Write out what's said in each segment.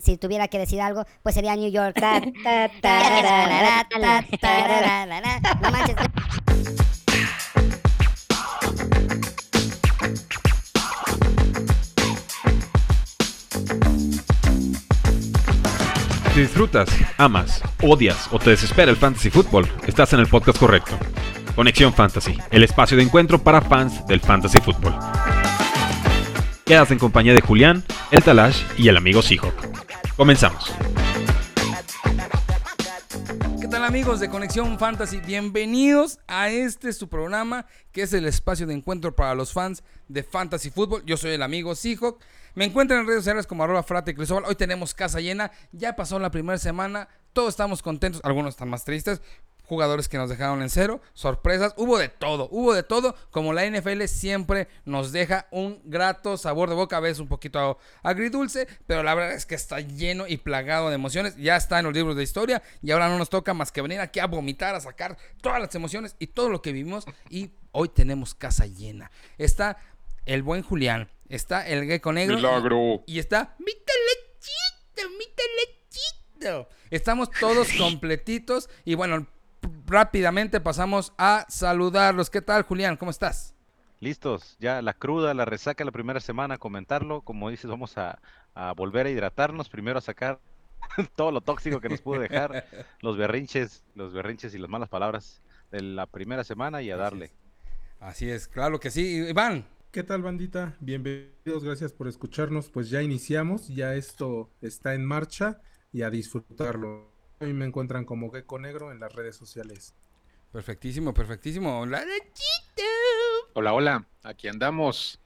si tuviera que decir algo, pues sería New York. No manches. Si disfrutas, amas, odias o te desespera el fantasy fútbol, estás en el podcast correcto. Conexión Fantasy, el espacio de encuentro para fans del fantasy fútbol. Quedas en compañía de Julián, el Talash y el amigo Seahawk. Comenzamos. ¿Qué tal amigos de Conexión Fantasy? Bienvenidos a este su programa que es el espacio de encuentro para los fans de Fantasy Fútbol. Yo soy el amigo Seahawk. Me encuentran en redes sociales como arroba frate Cristóbal. Hoy tenemos casa llena. Ya pasó la primera semana. Todos estamos contentos. Algunos están más tristes. Jugadores que nos dejaron en cero. Sorpresas. Hubo de todo. Hubo de todo. Como la NFL siempre nos deja un grato sabor de boca. A veces un poquito agridulce. Pero la verdad es que está lleno y plagado de emociones. Ya está en los libros de historia. Y ahora no nos toca más que venir aquí a vomitar, a sacar todas las emociones y todo lo que vivimos. Y hoy tenemos casa llena. Está el buen Julián. Está el gecko negro. Milagro. Y está mi telechito, mi telechito. Estamos todos completitos. Y bueno, rápidamente pasamos a saludarlos. ¿Qué tal, Julián? ¿Cómo estás? Listos, ya la cruda, la resaca la primera semana, comentarlo. Como dices, vamos a, a volver a hidratarnos, primero a sacar todo lo tóxico que nos pudo dejar, los berrinches, los berrinches y las malas palabras de la primera semana y a Así darle. Así es, claro que sí. Iván, ¿Qué tal bandita? Bienvenidos, gracias por escucharnos. Pues ya iniciamos, ya esto está en marcha y a disfrutarlo. Hoy me encuentran como Gecko Negro en las redes sociales. perfectísimo, perfectísimo. La lechito. Hola, hola, aquí andamos.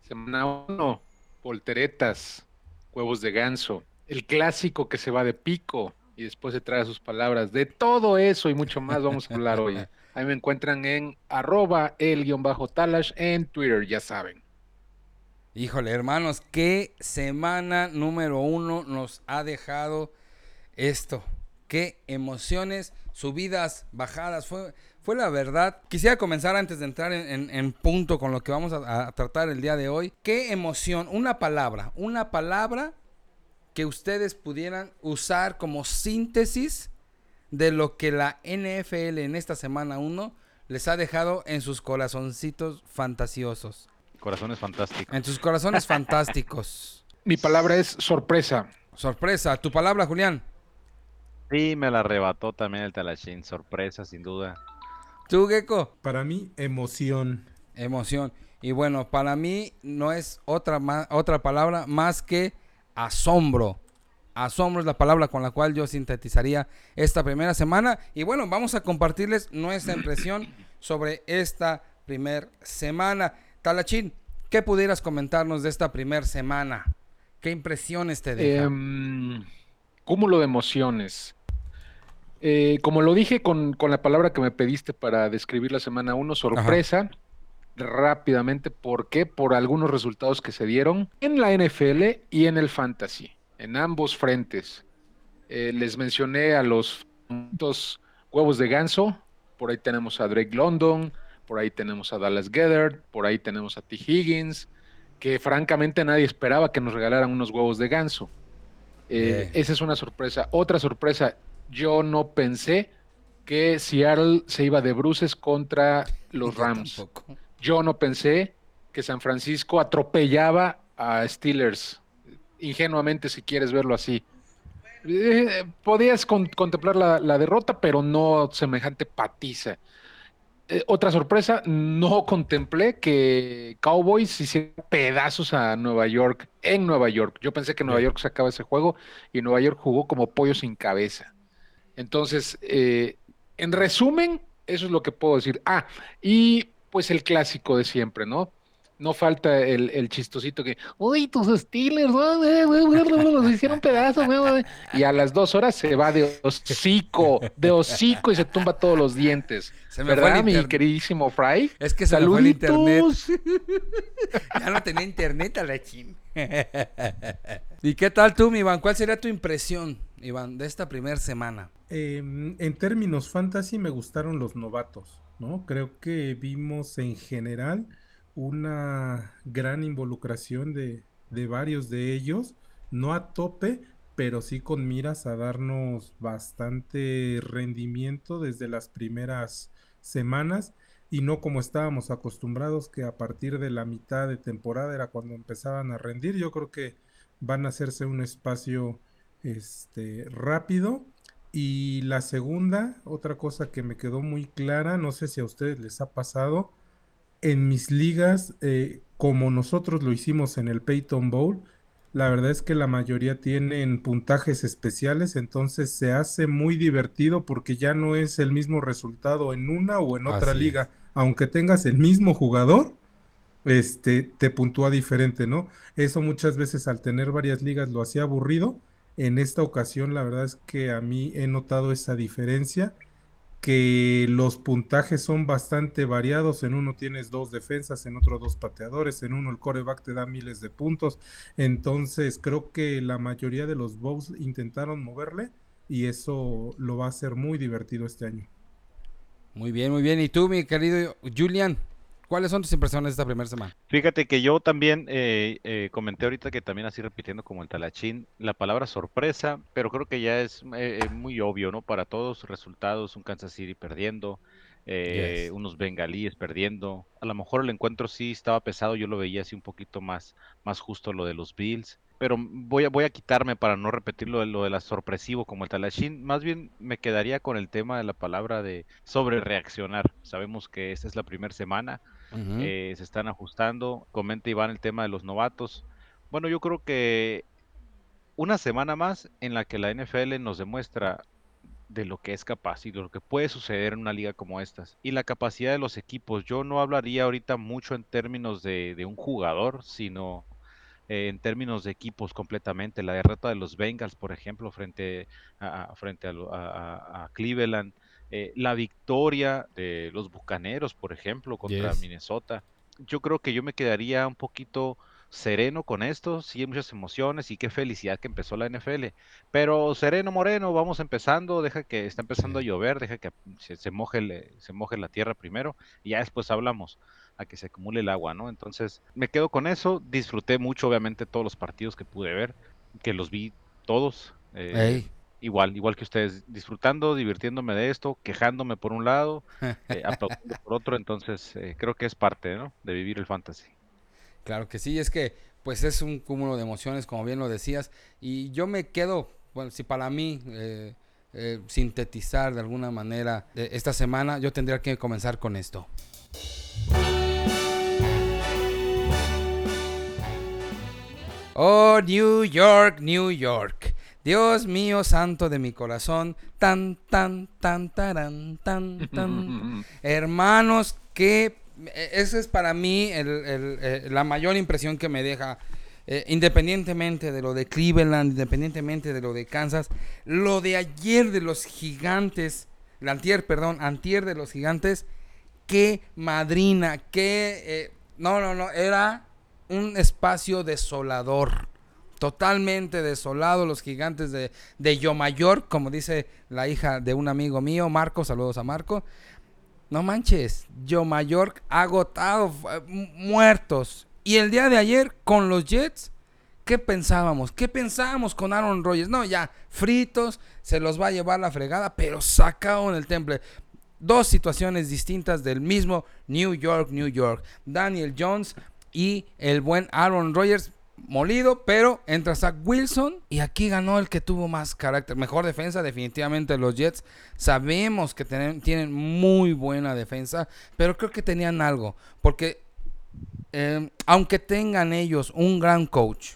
Semana 1, volteretas, huevos de ganso, el clásico que se va de pico y después se trae sus palabras. De todo eso y mucho más vamos a hablar hoy. Ahí me encuentran en arroba el guion bajo talash en Twitter, ya saben. Híjole, hermanos, qué semana número uno nos ha dejado esto. Qué emociones, subidas, bajadas. Fue, fue la verdad. Quisiera comenzar antes de entrar en, en- en punto con lo que vamos a, a tratar el día de hoy. Qué emoción, una palabra, una palabra que ustedes pudieran usar como síntesis de lo que la NFL en esta semana 1 les ha dejado en sus corazoncitos fantasiosos. Corazones fantásticos. En tus corazones fantásticos. Mi palabra es sorpresa. Sorpresa, tu palabra, Julián. Sí, me la arrebató también el Talachín, sorpresa sin duda. Tú, Gecko. Para mí, emoción. Emoción. Y bueno, para mí no es otra, ma- otra palabra más que asombro. Asombro es la palabra con la cual yo sintetizaría esta primera semana. Y bueno, vamos a compartirles nuestra impresión sobre esta primera semana. Talachín, ¿qué pudieras comentarnos de esta primera semana? ¿Qué impresiones te deja? Em, cúmulo de emociones. Eh, como lo dije con, con la palabra que me pediste para describir la semana 1, sorpresa, rápidamente, ¿por qué? Por algunos resultados que se dieron en la NFL y en el fantasy, en ambos frentes. Eh, les mencioné a los dos huevos de ganso, por ahí tenemos a Drake London, por ahí tenemos a Dallas Gethard, por ahí tenemos a T. Higgins, que francamente nadie esperaba que nos regalaran unos huevos de ganso. Eh, esa es una sorpresa. Otra sorpresa, yo no pensé que Seattle se iba de bruces contra los Yo Rams. tampoco. Yo no pensé que San Francisco atropellaba a Steelers, ingenuamente si quieres verlo así. Eh, podías con- contemplar la, la derrota, pero no semejante patiza. Eh, otra sorpresa, no contemplé que Cowboys hicieran pedazos a Nueva York en Nueva York. Yo pensé que Nueva. York sacaba ese juego y Nueva York jugó como pollo sin cabeza. Entonces, eh, en resumen, eso es lo que puedo decir. Ah, y pues el clásico de siempre, ¿no? No falta el, el chistosito que, uy, tus Steelers, los hicieron pedazos, güey". y a las dos horas se va de hocico, de hocico y se tumba todos los dientes. Se me fue ¿Verdad, el mi queridísimo Fry? Es que se me fue el internet. Ya no tenía internet a la chin. ¿Y qué tal tú, mi Iván? ¿Cuál sería tu impresión, Iván, de esta primera semana? Em, en términos fantasy me gustaron los novatos, ¿no? Creo que vimos en general una gran involucración de, de varios de ellos, no a tope, pero sí con miras a darnos bastante rendimiento desde las primeras semanas y no como estábamos acostumbrados que a partir de la mitad de temporada era cuando empezaban a rendir. Yo creo que van a hacerse un espacio este, rápido. Y la segunda, otra cosa que me quedó muy clara, no sé si a ustedes les ha pasado, en mis ligas, eh, como nosotros lo hicimos en el Peyton Bowl, la verdad es que la mayoría tienen puntajes especiales, entonces se hace muy divertido porque ya no es el mismo resultado en una o en otra Así es. liga. Aunque tengas el mismo jugador, este, te puntúa diferente, ¿no? Eso muchas veces al tener varias ligas lo hacía aburrido. En esta ocasión, la verdad es que a mí he notado esa diferencia, que los puntajes son bastante variados. En uno tienes dos defensas, en otro dos pateadores, en uno el coreback te da miles de puntos. Entonces, creo que la mayoría de los Bows intentaron moverle y eso lo va a hacer muy divertido este año. Muy bien, muy bien. ¿Y tú, mi querido Julian? ¿Cuáles son tus impresiones de esta primera semana? Fíjate que yo también eh, eh, comenté ahorita que también así repitiendo como el talachín, la palabra sorpresa, pero creo que ya es eh, eh, muy obvio, ¿no? Para todos resultados, un Kansas City perdiendo, eh, Yes. unos bengalíes perdiendo. A lo mejor el encuentro sí estaba pesado, yo lo veía así un poquito más, más justo lo de los Bills. Pero voy a, voy a quitarme para no repetir lo de, lo de la sorpresivo como el talachín. Más bien me quedaría con el tema de la palabra de sobre reaccionar. Sabemos que esta es la primera semana Eh, se están ajustando. Comenta Iván el tema de los novatos. Bueno, yo creo que una semana más en la que la NFL nos demuestra de lo que es capaz y de lo que puede suceder en una liga como estas. Y la capacidad de los equipos. Yo no hablaría ahorita mucho en términos de, un jugador, sino eh, en términos de equipos completamente. La derrota de los Bengals, por ejemplo, frente a, frente a Cleveland. Eh, la victoria de los Bucaneros, por ejemplo, contra Yes. Minnesota. Yo creo que yo me quedaría un poquito sereno con esto, sí hay muchas emociones y qué felicidad que empezó la NFL. Pero sereno Moreno, vamos empezando, deja que está empezando a llover, deja que se, se moje el- se moje la tierra primero y ya después hablamos a que se acumule el agua, ¿no? Entonces, me quedo con eso, disfruté mucho obviamente todos los partidos que pude ver, que los vi todos. eh. Igual, igual que ustedes, disfrutando, divirtiéndome de esto, quejándome por un lado, eh, aplaudiendo por otro, entonces eh, creo que es parte, ¿no? De vivir el fantasy. Claro que sí, es que pues es un cúmulo de emociones, como bien lo decías, y yo me quedo, bueno, si para mí eh, sintetizar de alguna manera esta semana, yo tendría que comenzar con esto. Oh, New York, New York. Dios mío, santo de mi corazón. Tan, tan, tan, taran, tan, tan. Hermanos, que eh, esa es para mí el- el, eh, la mayor impresión que me deja, eh, independientemente de lo de Cleveland, independientemente de lo de Kansas, lo de ayer de los gigantes, la antier, perdón, antier de los gigantes, qué madrina, qué... eh, no, no, no, era un espacio desolador. Totalmente desolado los gigantes de, de Yomayor, como dice la hija de un amigo mío, Marco, saludos a Marco. No manches, Yomayor agotado, mu- muertos. Y el día de ayer con los Jets, ¿qué pensábamos? ¿Qué pensábamos con Aaron Rodgers? No, ya, fritos, se los va a llevar la fregada, pero sacado en el temple. Dos situaciones distintas del mismo New York, New York. Daniel Jones y el buen Aaron Rodgers molido, pero entra Zach Wilson y aquí ganó el que tuvo más carácter. Mejor defensa definitivamente los Jets. Sabemos que tienen, muy buena defensa, pero creo que tenían algo, porque eh, aunque tengan ellos un gran coach,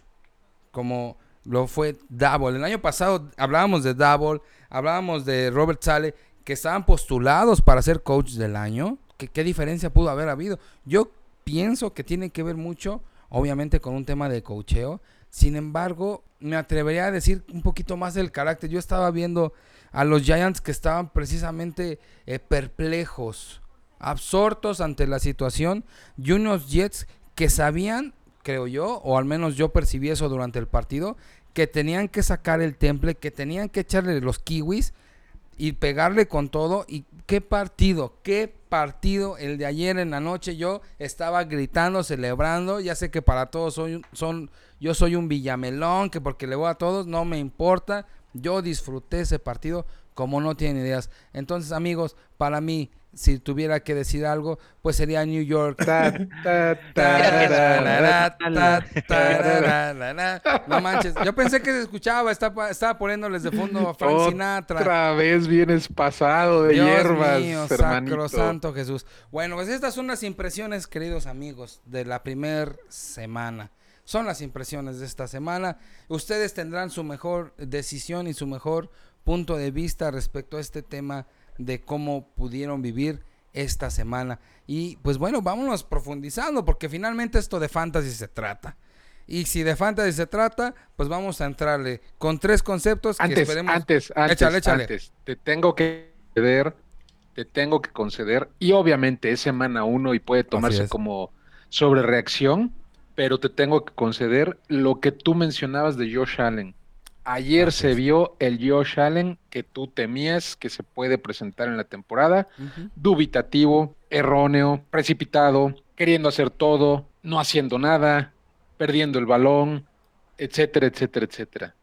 como lo fue Double. El año pasado hablábamos de Double, hablábamos de Robert Sale, que estaban postulados para ser coach del año. ¿Qué, qué diferencia pudo haber habido? Yo pienso que tiene que ver mucho, obviamente, con un tema de coacheo. Sin embargo, me atrevería a decir un poquito más del carácter. Yo estaba viendo a los Giants que estaban precisamente eh, perplejos, absortos ante la situación, y unos Jets que sabían, creo yo, o al menos yo percibí eso durante el partido, que tenían que sacar el temple, que tenían que echarle los kiwis y pegarle con todo. Y qué partido, qué partido, el de ayer en la noche, yo estaba gritando, celebrando. Ya sé que para todos soy, son, yo soy un villamelón, que porque le voy a todos, no me importa. Yo disfruté ese partido como no tienen ideas. Entonces, amigos, para mí, si tuviera que decir algo, pues sería New York. No manches, yo pensé que se escuchaba, estaba, estaba poniéndoles de fondo a Frank Sinatra. Otra vez vienes pasado de Dios hierbas, mío, hermanito. Jesús. Bueno, pues estas son las impresiones, queridos amigos, de la primer semana. Son las impresiones de esta semana. Ustedes tendrán su mejor decisión y su mejor punto de vista respecto a este tema de cómo pudieron vivir esta semana. Y pues bueno, vámonos profundizando porque finalmente esto de fantasy se trata. Y si de fantasy se trata, pues vamos a entrarle con tres conceptos que Antes, esperemos. antes, antes, Échale, échale. antes. Te tengo que conceder, te tengo que conceder, y obviamente es semana uno y puede tomarse como sobre reacción, pero te tengo que conceder lo que tú mencionabas de Josh Allen. Ayer Así se es. vio el Josh Allen que tú temías que se puede presentar en la temporada, dubitativo, erróneo, precipitado, queriendo hacer todo, no haciendo nada, perdiendo el balón, etcétera, etcétera, etcétera.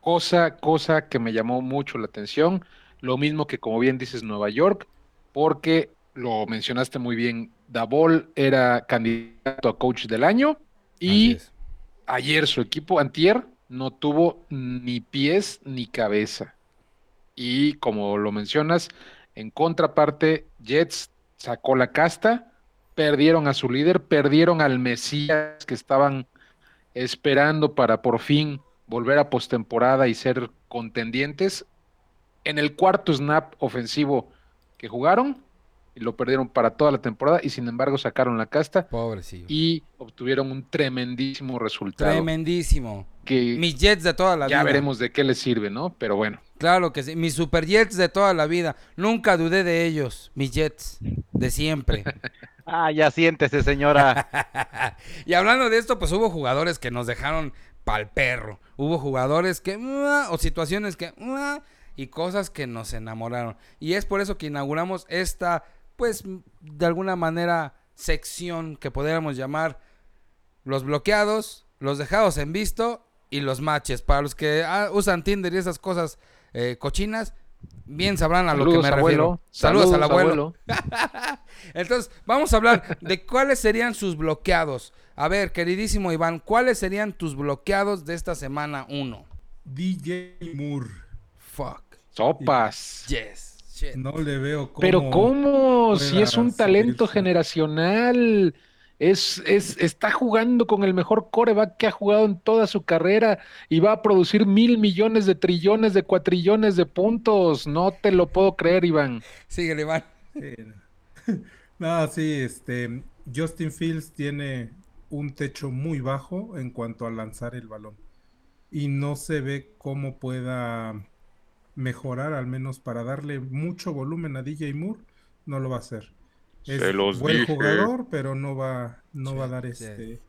Cosa, cosa que me llamó mucho la atención, lo mismo que como bien dices Nueva York, porque lo mencionaste muy bien, Davol era candidato a coach del año y ayer su equipo, antier, no tuvo ni pies ni cabeza. Y como lo mencionas, en contraparte, Jets sacó la casta, perdieron a su líder, perdieron al Mesías que estaban esperando para por fin volver a postemporada y ser contendientes. En el cuarto snap ofensivo que jugaron, y lo perdieron para toda la temporada, y sin embargo sacaron la casta Pobrecillo. y obtuvieron un tremendísimo resultado. Tremendísimo. Que Mis Jets de toda la ya vida. veremos de qué les sirve, ¿no? Pero bueno. Claro que sí. Mis Super Jets de toda la vida. Nunca dudé de ellos. Mis Jets. De siempre. Ah, ya siéntese, señora. y hablando de esto, pues hubo jugadores que nos dejaron pal perro. Hubo jugadores que. O situaciones que. Y cosas que nos enamoraron. Y es por eso que inauguramos esta, pues, de alguna manera, sección que podríamos llamar los bloqueados, los dejados en visto y los matches. Para los que ah, usan Tinder y esas cosas eh, cochinas, bien sabrán a lo que me abuelo. refiero. Saludos, al abuelo. abuelo. Entonces, vamos a hablar de cuáles serían sus bloqueados. A ver, queridísimo Iván, ¿cuáles serían tus bloqueados de esta semana 1? DJ Moore. Fuck. Sopas. Yes. Shit. No le veo cómo. Pero ¿cómo? Si es un talento generacional. Es, es, está jugando con el mejor coreback que ha jugado en toda su carrera y va a producir mil millones de trillones de cuatrillones de puntos. No te lo puedo creer, Iván. Síguele, Iván. Sí. No, sí, este. Justin Fields tiene un techo muy bajo en cuanto a lanzar el balón. Y no se ve cómo pueda mejorar, al menos para darle mucho volumen a DJ Moore, no lo va a hacer. Es Se los buen dije. jugador, pero no va, no va a dar sí. este.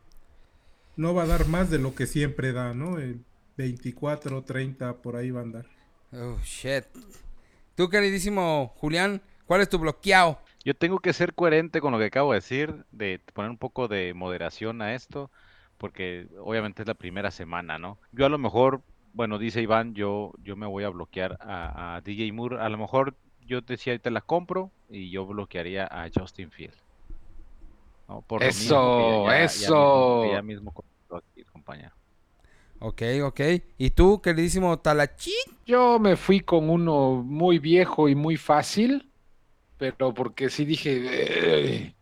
No va a dar más de lo que siempre da, ¿no? El 24, 30, por ahí va a andar. Oh, shit. Tú, queridísimo Julián, ¿cuál es tu bloqueado? Yo tengo que ser coherente con lo que acabo de decir, de poner un poco de moderación a esto, porque obviamente es la primera semana, ¿no? Yo a lo mejor, bueno, dice Iván, yo, yo me voy a bloquear a, a DJ Moore. A lo mejor yo decía, te la compro y yo bloquearía a Justin Field. ¿no? Por Eso, que ya- ya- ya eso. mismo- ya aquí, compañero. Ok, ok. ¿Y tú, queridísimo Talachín? Yo me fui con uno muy viejo y muy fácil, pero porque sí dije, "Eh",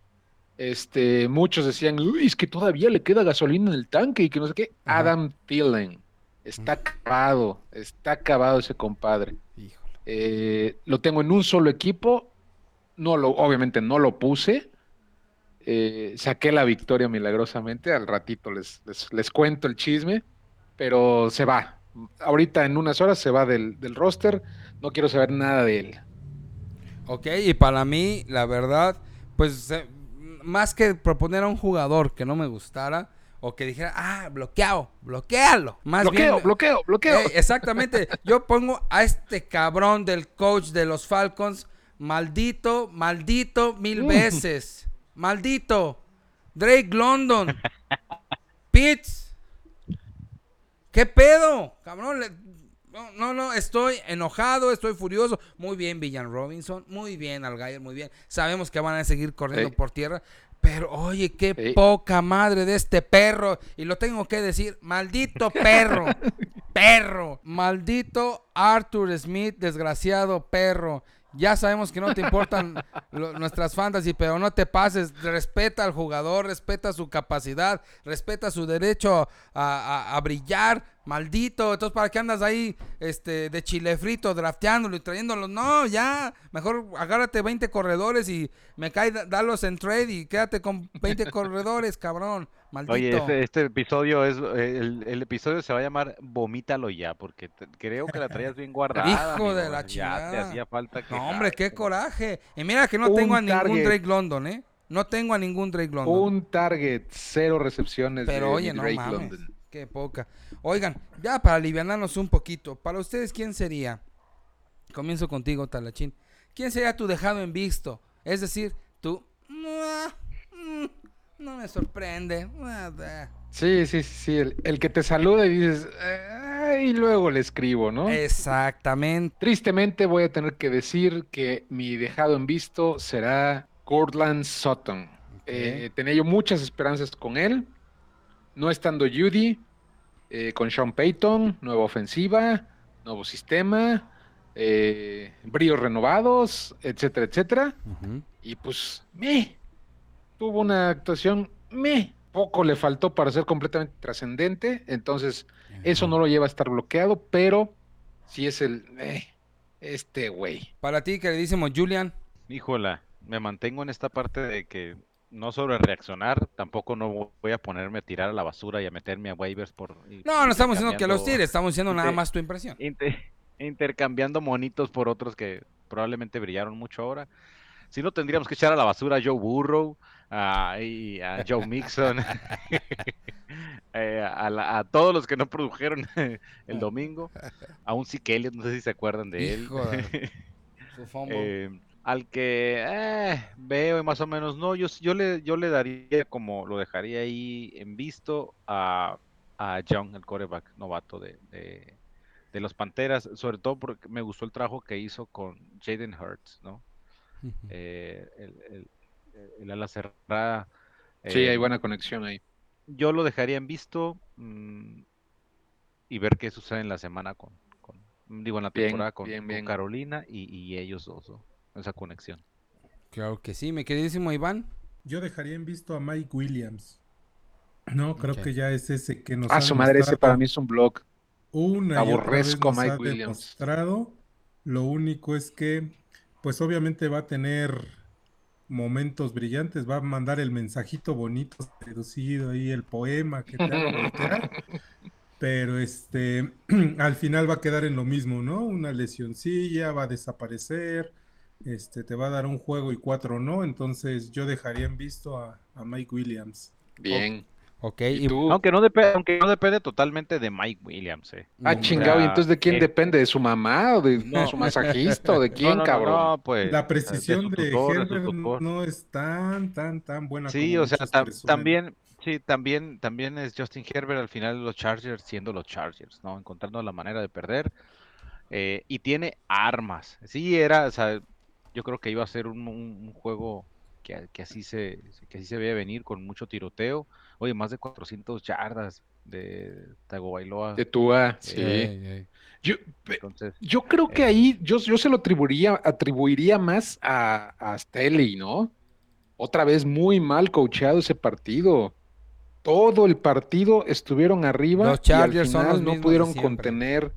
este, muchos decían, uy, es que todavía le queda gasolina en el tanque y que no sé qué. Ajá. Adam Thielen, está acabado, está acabado ese compadre. Híjole. Eh, lo tengo en un solo equipo, no lo, obviamente no lo puse. Eh, saqué la victoria milagrosamente, al ratito les, les, cuento el chisme, pero se va. Ahorita en unas horas se va del, del roster, no quiero saber nada de él. Ok, y para mí, la verdad, pues eh, más que proponer a un jugador que no me gustara o que dijera, ah, bloqueado, bloquealo. Más bloqueo, bien, bloqueo, bloqueo. Eh, exactamente. Yo pongo a este cabrón del coach de los Falcons, Maldito, maldito mil veces. Maldito. Drake London. Pitts. ¿Qué pedo? Cabrón, le- no, no, no, estoy enojado, estoy furioso. Muy bien, Villan Robinson. Muy bien, Algayer, muy bien. Sabemos que van a seguir corriendo Sí. por tierra. Pero, oye, qué Sí. poca madre de este perro. Y lo tengo que decir, maldito perro. perro. Maldito Arthur Smith, desgraciado perro. Ya sabemos que no te importan lo- nuestras fantasy, pero no te pases. Respeta al jugador, respeta su capacidad, respeta su derecho a, a- a brillar. Maldito. Entonces, ¿para qué andas ahí este, de chile frito, drafteándolo y trayéndolo? No, ya. Mejor agárrate 20 corredores y me cae, da- dalos en trade y quédate con 20 corredores, cabrón. Maldito. Oye, este, este episodio es el, el episodio se va a llamar Vomítalo ya, porque te- creo que la traías bien guardada. Hijo de la Ya te chingada. hacía falta que. No, hombre, qué coraje. Y mira que no Un tengo a ningún target. Drake London, ¿eh? No tengo a ningún Drake London. Un target, cero recepciones Pero de oye, mi no Drake mames. London. Qué poca. Oigan, ya para alivianarnos un poquito, para ustedes, ¿quién sería? Comienzo contigo, Talachín. ¿Quién sería tu dejado en visto? Es decir, tú. "Mua, mm, No me sorprende. mua, da". Sí, sí, sí, el, el que te saluda y dices, y luego le escribo, ¿no? Exactamente. Tristemente voy a tener que decir que mi dejado en visto será Cortland Sutton. Eh, tenía yo muchas esperanzas con él. No estando Judy, eh, con Sean Payton, nueva ofensiva, nuevo sistema, eh, bríos renovados, etcétera, etcétera. Y pues, me tuvo una actuación, me poco le faltó para ser completamente trascendente. Entonces, eso no lo lleva a estar bloqueado, pero sí es el, eh, este güey. Para ti, queridísimo Julian. Híjola, me mantengo en esta parte de que no sobre reaccionar, tampoco no voy a ponerme a tirar a la basura y a meterme a waivers por. No, no estamos diciendo que los tires, estamos diciendo nada más tu impresión. inter- intercambiando monitos por otros que probablemente brillaron mucho ahora. Si no, tendríamos que echar a la basura a Joe Burrow, a, y a Joe Mixon, eh, a, la- a todos los que no produjeron el domingo, a un Zeke Elliott, no sé si se acuerdan de él. Hijo de- Su al que eh, veo y más o menos no, yo, yo le yo le daría como lo dejaría ahí en visto a, a Young, el coreback novato de, de, de los Panteras, sobre todo porque me gustó el trabajo que hizo con Jaden Hurts, ¿no? Eh, el, el- el ala cerrada. Sí, eh, hay buena conexión ahí. yo lo dejaría en visto mm, y ver qué sucede en la semana con, con- digo, en la Bien, temporada con, bien, con bien. Carolina y, y ellos dos, ¿no? Esa conexión. Claro que sí, mi queridísimo Iván. Yo dejaría en visto a Mike Williams. No, creo que ya es ese que nos Ah, ha su madre, ese para mí es un blog. una y otra vez aborrezco nos Mike ha Williams. demostrado. Lo único es que, pues obviamente va a tener momentos brillantes, va a mandar el mensajito bonito, reducido ahí, el poema que te haga voltear. Pero este, al final va a quedar en lo mismo, ¿no? Una lesioncilla, va a desaparecer, este, te va a dar un juego y cuatro no. Entonces yo dejaría en visto a, a Mike Williams. Bien. Ok, ¿Y y tú? Aunque no, depende, aunque no depende totalmente de Mike Williams, eh. Ah, Mm, chingado. ¿Y entonces de quién eh, depende? ¿De su mamá o de No. su masajista o de No, quién, no, no, cabrón? no, pues, La precisión de tutor, de no es tan, tan, tan buena Sí, como o sea, presumen. también, sí, también, también es Justin Herbert al final de los Chargers siendo los Chargers, ¿no? Encontrando la manera de perder. eh, y tiene armas. Sí, era, o sea, yo creo que iba a ser un, un- un juego que, que así se, que así se veía venir con mucho tiroteo. Oye, más de 400 yardas de Tagovailoa. De Tua, sí. Ey, ey. Yo, Entonces, yo creo que ahí yo, yo se lo atribuiría, atribuiría más a, a Staley, ¿no? Otra vez muy mal coacheado ese partido. Todo el partido estuvieron arriba Los y al Chargers son final los no pudieron contener.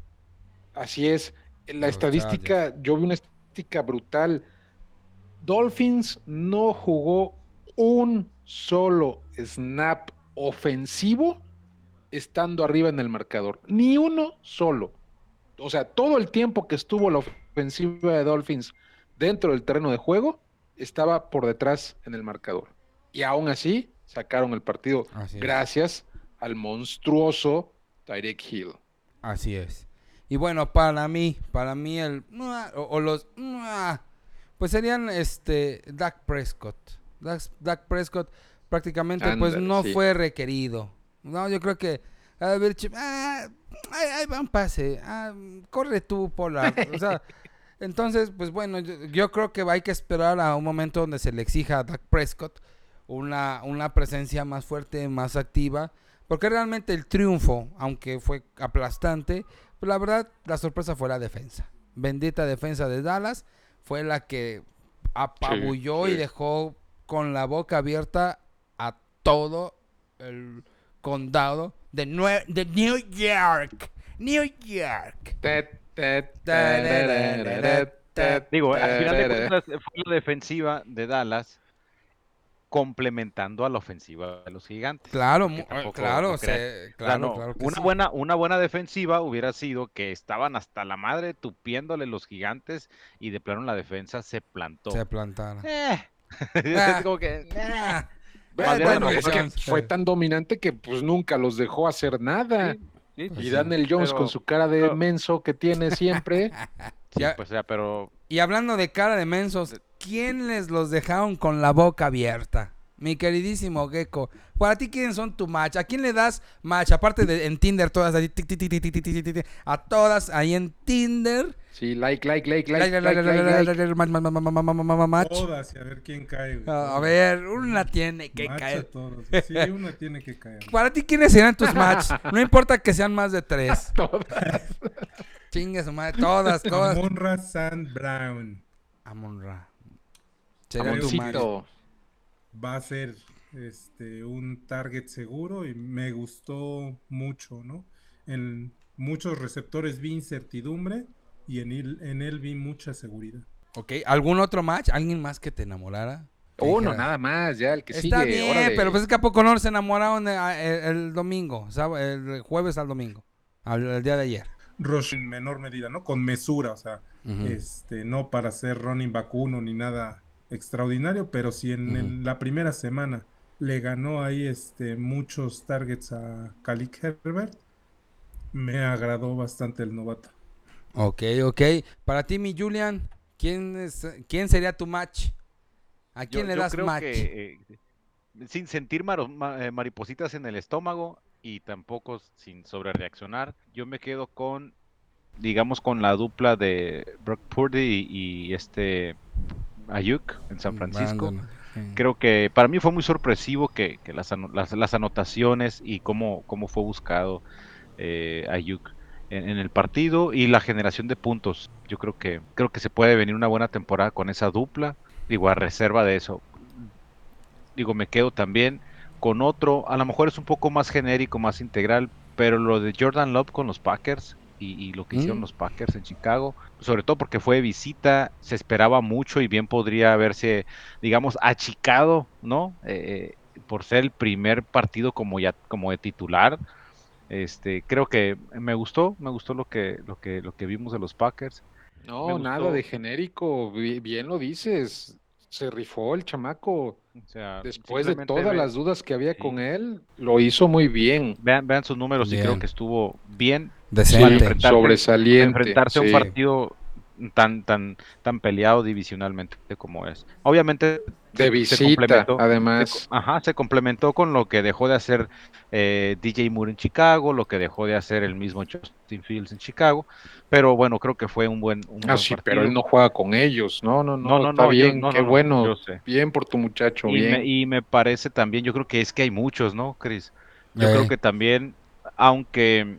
Así es. La Los estadística, yo vi una estadística brutal. Dolphins no jugó un solo snap ofensivo estando arriba en el marcador. Ni uno solo. O sea, todo el tiempo que estuvo la ofensiva de Dolphins dentro del terreno de juego, estaba por detrás en el marcador. Y aún así, sacaron el partido Así gracias al monstruoso Tyreek Hill. Así es. Y bueno, para mí, para mí el... O, o los... pues serían este Dak Prescott. Dak, Dak Prescott prácticamente pues no sí. fue requerido. No, yo creo que a ver, ah, ahí, ahí va un pase. ah, corre tú, Pollard. O sea, entonces, pues bueno, yo, yo creo que hay que esperar a un momento donde se le exija a Dak Prescott una, una presencia más fuerte, más activa. Porque realmente el triunfo, aunque fue aplastante, pues la verdad, la sorpresa fue la defensa. Bendita defensa de Dallas fue la que apabulló y sí. dejó con la boca abierta a todo el condado de, Nue- de New York. New York. Digo, al final de cuentas fue la defensiva de Dallas complementando a la ofensiva de los gigantes. Claro, tampoco- claro, no creas. se- O sea, claro, claro una sí. buena una buena defensiva hubiera sido que estaban hasta la madre tupiéndole los gigantes y de plano la defensa se plantó. se plantara. Eh. Ah. Es como que Ah, Bueno, es que fue tan dominante que pues nunca los dejó hacer nada. sí, Pues Y. Daniel Jones Pero- con su cara de pero- menso que tiene siempre. sí, Ya- pues, o sea, pero Y hablando de cara de mensos, ¿quién les los dejaron con la boca abierta? Mi queridísimo Gecko, para ti, ¿quiénes son tu match? ¿A quién le das match? Aparte de en Tinder, todas a todas ahí en Tinder. Sí, like, like, like, like, like, Todas y a ver quién cae. A ver, una tiene que caer. Sí, una tiene que caer. Para ti, ¿quiénes serán tus match? No importa que sean más de tres. todas. Chingue su madre, todas, todas. Amonra Sand Brown. Amonra. Jamoncito. va a ser este un target seguro y me gustó mucho, ¿no? En muchos receptores vi incertidumbre y en él, en él vi mucha seguridad. Ok, ¿algún otro match? ¿Alguien más que te enamorara? Uno, dijeras, nada más, ya el que sigue. Está bien, órale. pero pues es que a poco no se enamoraron el, el- el domingo, sab- el jueves al domingo, al, el día de ayer. Rush en menor medida, ¿no? Con mesura, o sea, Ujú. este, no para ser running back uno ni nada extraordinario, pero si en el- la primera semana le ganó ahí este, muchos targets a Khalil Herbert, me agradó bastante el novato. Ok, ok. Para ti, mi Julian, ¿quién, es, quién sería tu match? ¿A quién yo, le yo das creo match? que eh, sin sentir eh, maripositas en el estómago y tampoco sin sobrereaccionar, yo me quedo con, digamos, con la dupla de Brock Purdy y, y este Ayuk en San Francisco. Brandon, sí. Creo que para mí fue muy sorpresivo que, que las, ano- las, las anotaciones y cómo, cómo fue buscado eh, Ayuk en, en el partido y la generación de puntos. Yo creo que creo que se puede venir una buena temporada con esa dupla. Digo, a reserva de eso. Digo, me quedo también con otro, a lo mejor es un poco más genérico, más integral, pero lo de Jordan Love con los Packers y, y lo que hicieron Mm. los Packers en Chicago, sobre todo porque fue de visita, se esperaba mucho y bien podría haberse, digamos, achicado, ¿no? Eh, por ser el primer partido como ya como de titular. Este, creo que me gustó, me gustó lo que lo que lo que vimos de los Packers. No, nada de genérico. bi- Bien lo dices. Se rifó el chamaco. O sea, Después de todas ve- las dudas que había sí. con él, lo hizo muy bien. vean, vean sus números y creo que estuvo bien Decente. enfrentarse- sobresaliente. enfrentarse a un partido tan tan tan peleado divisionalmente como es. Obviamente De se visita, complementó- además. se ajá, se complementó con lo que dejó de hacer eh, DJ Moore en Chicago, lo que dejó de hacer el mismo Justin Fields en Chicago, pero bueno, creo que fue un buen, un Ah, buen sí, pero partido. él no juega con ellos. No, no, no. No, no, está no, yo- bien, no, qué no, no, bueno. yo sé. Bien por tu muchacho, Y bien. me, y me parece también, yo creo que es que hay muchos, ¿no, Chris? Yo Eh. creo que también, aunque...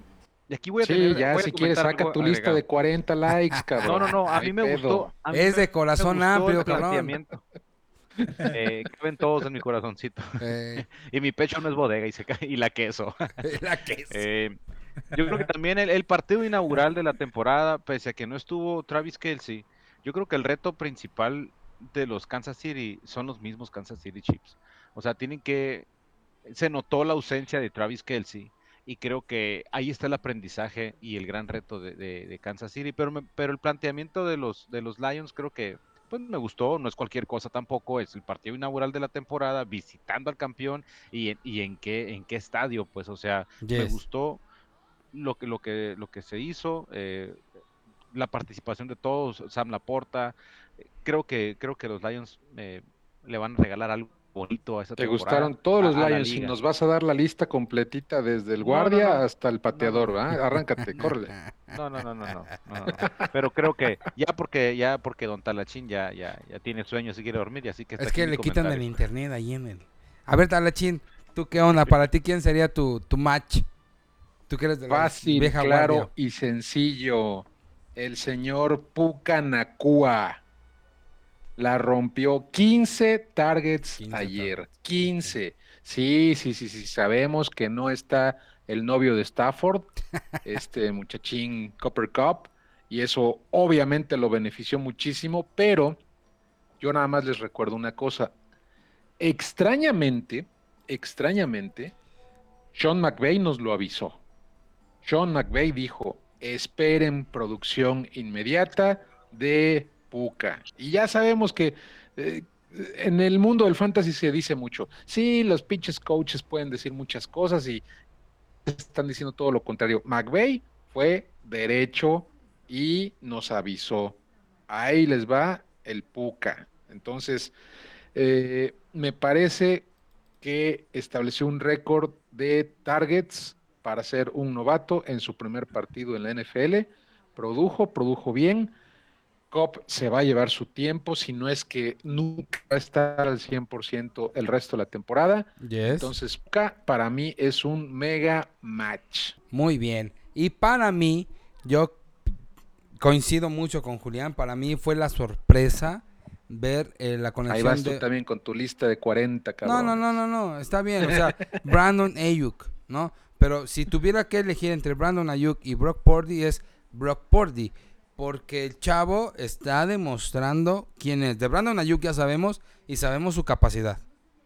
Y aquí voy a Sí, tener- ya voy a si quieres saca algo tu lista de 40 likes, cabrón. No, no, no, a mí me pedo. gustó. a mí Es me- de corazón amplio, cabrón. Eh, caben todos en mi corazoncito. Eh, Y mi pecho no es bodega y, se cae, y la queso. la que es. Eh, yo creo que también el, el partido inaugural de la temporada, pese a que no estuvo Travis Kelsey, yo creo que el reto principal de los Kansas City son los mismos Kansas City Chiefs. O sea, tienen que. Se notó la ausencia de Travis Kelsey y creo que ahí está el aprendizaje y el gran reto de, de- de Kansas City. Pero, me- pero el planteamiento de los, de los Lions creo que pues me gustó, no es cualquier cosa tampoco, es el partido inaugural de la temporada, visitando al campeón y, en- y en qué en qué estadio, pues, o sea, me gustó lo que lo que lo que se hizo. eh, la participación de todos, Sam Laporta, creo que, creo que los Lions eh, le van a regalar algo bonito a esta ¿Te temporada. gustaron todos los Lions? Y nos vas a dar la lista completita desde el No, guardia no. hasta el pateador, ¿verdad? Arráncate, córrele. No, no, no, no, no. Pero creo que ya porque ya porque Don Talachín ya, ya, ya tiene sueños y quiere dormir, y así que está Es que le quitan el internet ahí en el. A ver, Talachín, ¿tú qué onda? Para ti, ¿quién sería tu, tu match? ¿Tú que eres de la Fácil, vieja claro guardia? y sencillo. El señor Puka Nakua la rompió 15 targets 15 ayer. targets. 15. Sí, sí, sí, sí. Sabemos que no está el novio de Stafford, este muchachín Copper Cup, y eso obviamente lo benefició muchísimo, pero yo nada más les recuerdo una cosa. Extrañamente, extrañamente, Sean McVay nos lo avisó. Sean McVay dijo, esperen producción inmediata de Puka. Y ya sabemos que eh, en el mundo del fantasy se dice mucho. Sí, los pinches coaches pueden decir muchas cosas y están diciendo todo lo contrario. McVay fue derecho y nos avisó. Ahí les va el Puka. Entonces, eh, me parece que estableció un récord de targets para ser un novato en su primer partido en la NFL. Produjo, produjo bien. Se va a llevar su tiempo, si no es que nunca va a estar al 100% el resto de la temporada. Yes. Entonces, para mí es un mega match. Muy bien. Y para mí, yo coincido mucho con Julián. Para mí fue la sorpresa ver eh, la Ahí conexión vas tú también con tu lista de 40, cabrón. No, no, no, no, no, está bien, o sea, Brandon Ayuk, ¿no? Pero si tuviera que elegir entre Brandon Ayuk y Brock Purdy es Brock Purdy, porque el chavo está demostrando quién es. De Brandon Ayuk ya sabemos y sabemos su capacidad.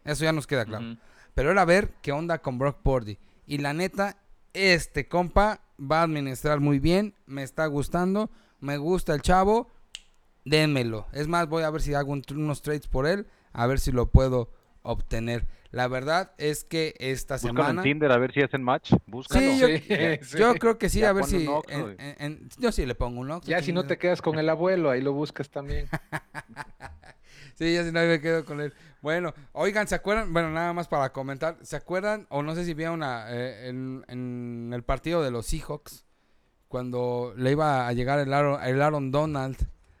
Eso ya nos queda claro. Pero era ver qué onda con Brock Purdy. Y la neta, este compa va a administrar muy bien, me está gustando, me gusta el chavo, dénmelo. Es más, voy a ver si hago un- unos trades por él, a ver si lo puedo obtener. La verdad es que esta Búscalo en semana... Tinder a ver si hacen match. Búscalo. Sí, yo, Sí, sí. yo creo que sí, Ya a ver si... En- en- en- yo sí le pongo un Oxxo, Ya si no te quedas con el abuelo, ahí lo buscas también. Sí, ya si no me quedo con él. Bueno, oigan, ¿se acuerdan? Bueno, nada más para comentar. ¿Se acuerdan? O no sé si vieron a, eh, en, en el partido de los Seahawks, cuando le iba a llegar el Aaron, el Aaron Donald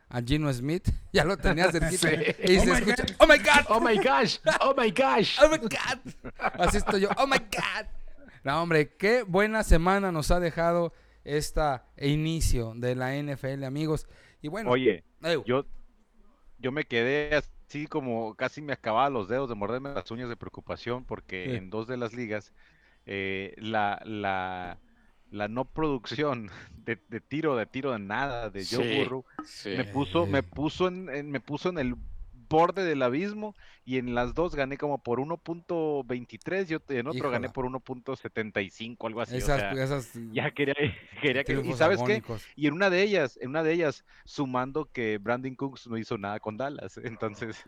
a Gino Smith. Ya lo tenía cerquita. Sí. Y se escucha, ¡Oh my God! Oh my gosh, oh my gosh. ¡Oh my God! Así estoy yo, ¡Oh my God! No, hombre, qué buena semana nos ha dejado esta inicio de la NFL, amigos. Y bueno, Oye, yo, yo me quedé así como casi me acababa los dedos de morderme las uñas de preocupación porque Sí. en dos de las ligas eh, la, la, la no producción de, de tiro, de tiro de nada de Joe Sí. Burrow me puso, me puso en, en- me puso en el borde del abismo y en las dos gané como por 1.23 yo en otro gané por 1.75 algo así o esas, sea, esas ya quería quería que y sabes qué y en una de ellas en una de ellas sumando que Brandon Cooks no hizo nada con Dallas entonces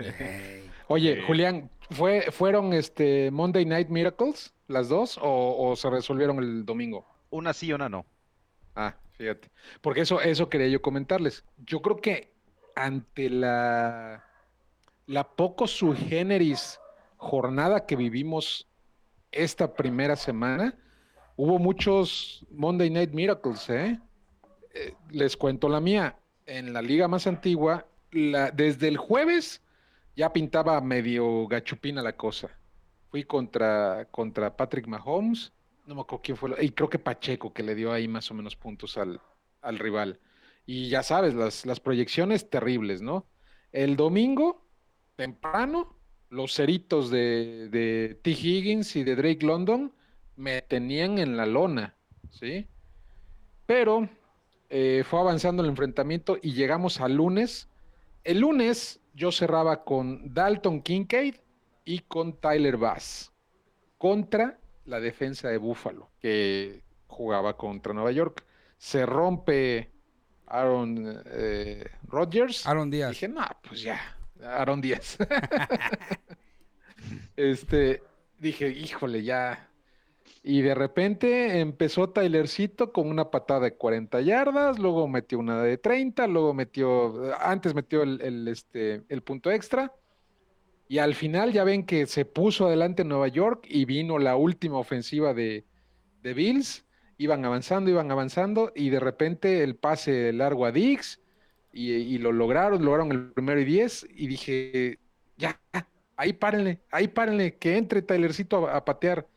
Oye, Julián, ¿fue, ¿fueron este Monday Night Miracles las dos o, o se resolvieron el domingo? Una sí una no Ah, fíjate. Porque eso, eso quería yo comentarles. Yo creo que ante la, la poco sui generis jornada que vivimos esta primera semana, hubo muchos Monday Night Miracles, ¿eh? Eh, les cuento la mía. En la liga más antigua, desde el jueves ya pintaba medio gachupina la cosa. Fui contra, contra Patrick Mahomes, no me acuerdo quién fue, y creo que Pacheco, que le dio ahí más o menos puntos al, al rival. Y ya sabes, las, las proyecciones terribles, ¿no? El domingo, temprano, los ceritos de, de T. Higgins y de Drake London me tenían en la lona, ¿sí? Pero eh, fue avanzando el enfrentamiento y llegamos al lunes. El lunes yo cerraba con Dalton Kincaid y con Tyler Bass contra la defensa de Buffalo, que jugaba contra Nueva York. Se rompe Aaron eh, Rodgers. Aaron Díaz. Dije, no, pues ya, Aaron Díaz. este, dije, híjole, ya. Y de repente empezó Tylercito con una patada de 40 yardas, luego metió una de 30, luego metió, antes metió el, el, este, el punto extra. Y al final ya ven que se puso adelante Nueva York y vino la última ofensiva de, Bills. Iban avanzando, iban avanzando y de repente el pase largo a Dix y, lo lograron, lograron el primero y 10 y dije, ya, ahí párenle, ahí párenle, que entre Tylercito a, a patear.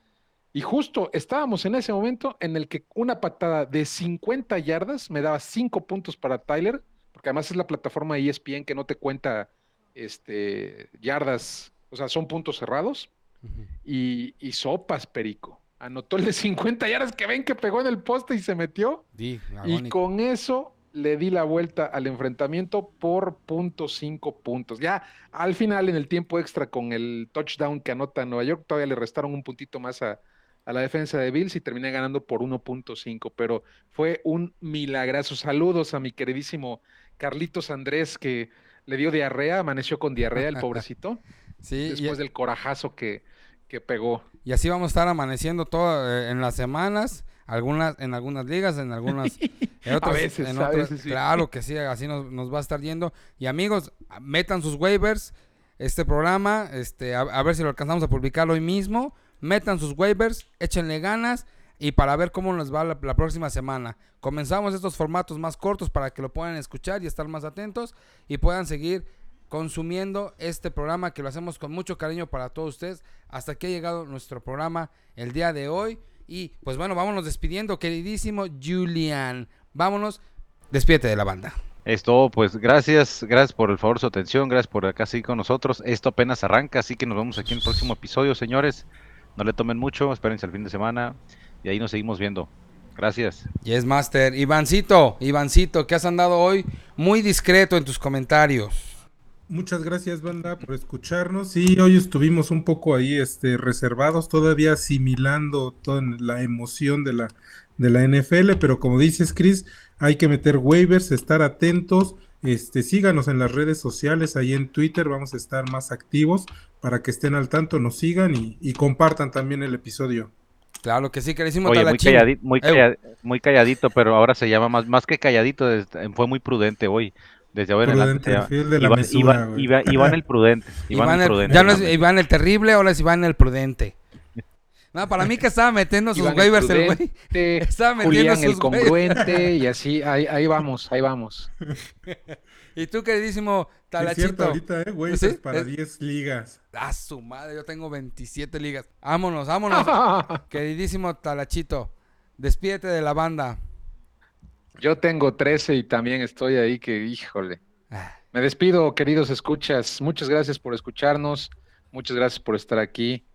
Y justo estábamos en ese momento en el que una patada de 50 yardas me daba 5 puntos para Tyler, porque además es la plataforma E ESPN que no te cuenta este, yardas, o sea, son puntos cerrados. y, y sopas, Perico. Anotó el de 50 yardas que ven que pegó en el poste y se metió. Y con eso le di la vuelta al enfrentamiento por punto cinco puntos. Ya al final, en el tiempo extra, con el touchdown que anota Nueva York, todavía le restaron un puntito más a, a la defensa de Bills y terminé ganando por 1.5. Pero fue un milagrazo. Saludos a mi queridísimo Carlitos Andrés, que le dio diarrea, amaneció con diarrea el pobrecito, Sí, y- después del corajazo que, que pegó. Y así vamos a estar amaneciendo todo eh, en las semanas, algunas, en algunas ligas, en algunas, en otras, veces, en a veces sí. claro que sí, así nos, nos va a estar yendo. Y amigos, metan sus waivers, este programa, este, a, a ver si lo alcanzamos a publicar hoy mismo. Metan sus waivers, échenle ganas y para ver cómo nos va la, la próxima semana. Comenzamos estos formatos más cortos para que lo puedan escuchar y estar más atentos y puedan seguir consumiendo este programa que lo hacemos con mucho cariño para todos ustedes. Hasta aquí ha llegado nuestro programa el día de hoy. Y pues bueno, vámonos despidiendo, queridísimo Julian. Vámonos, despídete de la banda. Esto, pues gracias, gracias por el favor, su atención, gracias por acá seguir con nosotros. Esto apenas arranca, así que nos vemos aquí en el próximo episodio, señores. No le tomen mucho, espérense el fin de semana y ahí nos seguimos viendo. Gracias. Yes, Master. Ivancito, Ivancito, que has andado hoy muy discreto en tus comentarios. Muchas gracias, banda, por escucharnos. Sí, hoy estuvimos un poco ahí, este, reservados, todavía asimilando toda la emoción de la, de la NFL, pero como dices, Chris, hay que meter waivers, estar atentos. Este, síganos en las redes sociales, ahí en Twitter vamos a estar más activos para que estén al tanto, nos sigan y, y compartan también el episodio. Claro que sí, queridísimo Oye, muy calladito, muy, Ew. calla- muy calladito, pero ahora se llama más, más que calladito, fue muy prudente hoy. Desde ahora en adelante Prudente, el de la Iván, mesura, Iván-. Iván- Iván el prudente. Iván, Iván el el- prudente. ya no es. Iván el terrible, ahora es Iván el prudente. No, para mí que estaba metiendo sus el waivers el güey. prudente, Estaba metiendo Julián el sus waivers. congruente y así, ahí, ahí vamos, ahí vamos. Y tú, queridísimo Sí, Es cierto, Talachito. ahorita, eh, waivers ¿Sí? para Es- 10 ligas. Ah, su madre, yo tengo 27 ligas. Vámonos, vámonos. Queridísimo Talachito, despídete de la banda. Yo tengo 13 y también estoy ahí que, híjole. Ah, Me despido, queridos escuchas. Muchas gracias por escucharnos. Muchas gracias por estar aquí.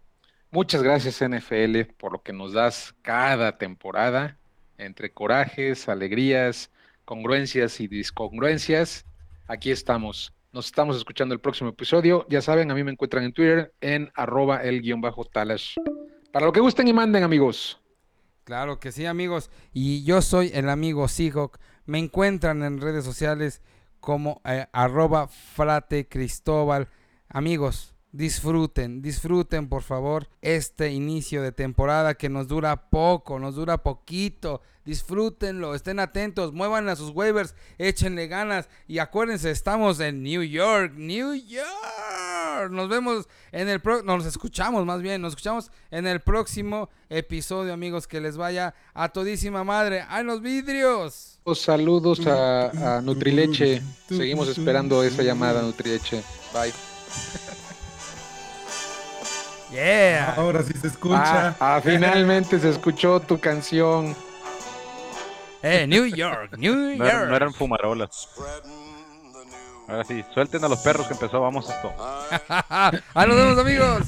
Muchas gracias, NFL, por lo que nos das cada temporada. Entre corajes, alegrías, congruencias y discongruencias. Aquí estamos. Nos estamos escuchando el próximo episodio. Ya saben, a mí me encuentran en Twitter en arroba el guion bajo talash. Para lo que gusten y manden, amigos. Claro que sí, amigos. Y yo soy el amigo Seahawk. Me encuentran en redes sociales como eh, arroba frate Cristóbal. Amigos, disfruten, disfruten por favor este inicio de temporada que nos dura poco, nos dura poquito. Disfrútenlo, estén atentos, muevan a sus waivers, échenle ganas y acuérdense, estamos en New York, New York. Nos vemos en el pro nos escuchamos más bien, nos escuchamos en el próximo episodio, amigos, que les vaya a todísima madre. ¡Ay, los vidrios! Los saludos a, a Nutrileche. Seguimos esperando esa llamada, Nutrileche. Bye. Yeah. Ahora sí se escucha. Ah, ah, finalmente se escuchó tu canción. Eh, New York, New No, York. eran- no eran fumarolas. Ahora sí, suelten a los perros que empezó, vamos esto. ah, nos vemos, amigos.